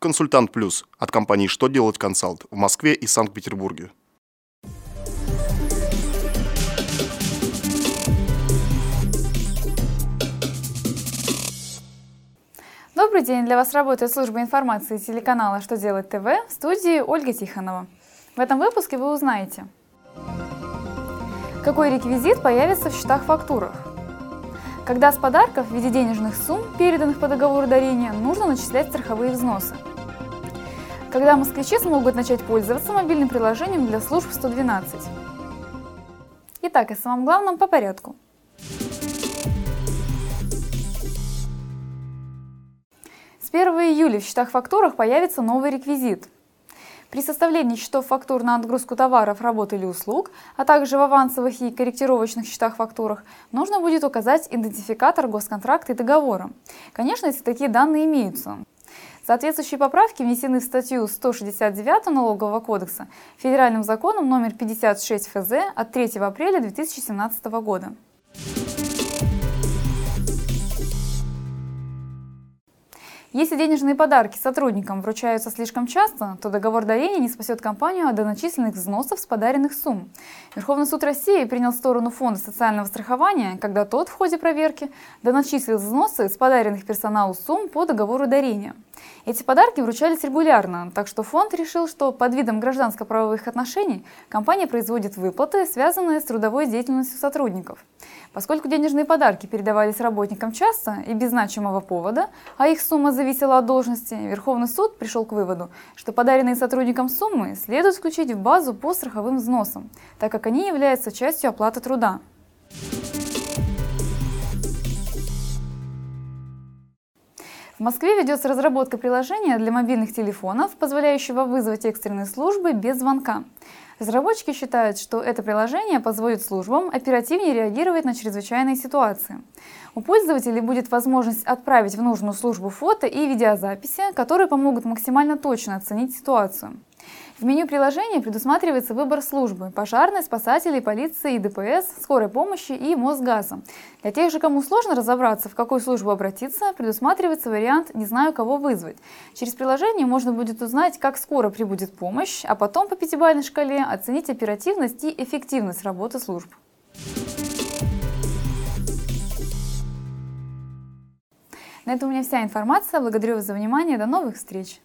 Консультант Плюс от компании «Что делать консалт» в Москве и Санкт-Петербурге. Добрый день! Для вас работает служба информации телеканала «Что делать ТВ» в студии Ольга Тихонова. В этом выпуске вы узнаете, какой реквизит появится в счетах-фактурах, когда с подарков в виде денежных сумм, переданных по договору дарения, нужно начислять страховые взносы, когда москвичи смогут начать пользоваться мобильным приложением для служб 112. Итак, о самом главном по порядку – С 1 июля в счетах-фактурах появится новый реквизит. При составлении счетов фактур на отгрузку товаров, работ или услуг, а также в авансовых и корректировочных счетах-фактурах, нужно будет указать идентификатор госконтракта и договора. Конечно, если такие данные имеются. Соответствующие поправки внесены в статью 169 Налогового кодекса Федеральным законом номер 56 ФЗ от 3 апреля 2017 года. Если денежные подарки сотрудникам вручаются слишком часто, то договор дарения не спасет компанию от доначисленных взносов с подаренных сумм. Верховный суд России принял сторону Фонда социального страхования, когда тот в ходе проверки доначислил взносы с подаренных персоналу сумм по договору дарения. Эти подарки вручались регулярно, так что фонд решил, что под видом гражданско-правовых отношений компания производит выплаты, связанные с трудовой деятельностью сотрудников. Поскольку денежные подарки передавались работникам часто и без значимого повода, а их сумма зависела от должности, Верховный суд пришел к выводу, что подаренные сотрудникам суммы следует включить в базу по страховым взносам, так как они являются частью оплаты труда. В Москве ведется разработка приложения для мобильных телефонов, позволяющего вызвать экстренные службы без звонка. Разработчики считают, что это приложение позволит службам оперативнее реагировать на чрезвычайные ситуации. У пользователей будет возможность отправить в нужную службу фото и видеозаписи, которые помогут максимально точно оценить ситуацию. В меню приложения предусматривается выбор службы – пожарной, спасателей, полиции, ДПС, скорой помощи и Мосгаза. Для тех же, кому сложно разобраться, в какую службу обратиться, предусматривается вариант «не знаю, кого вызвать». Через приложение можно будет узнать, как скоро прибудет помощь, а потом по пятибалльной шкале оценить оперативность и эффективность работы служб. На этом у меня вся информация. Благодарю вас за внимание. До новых встреч!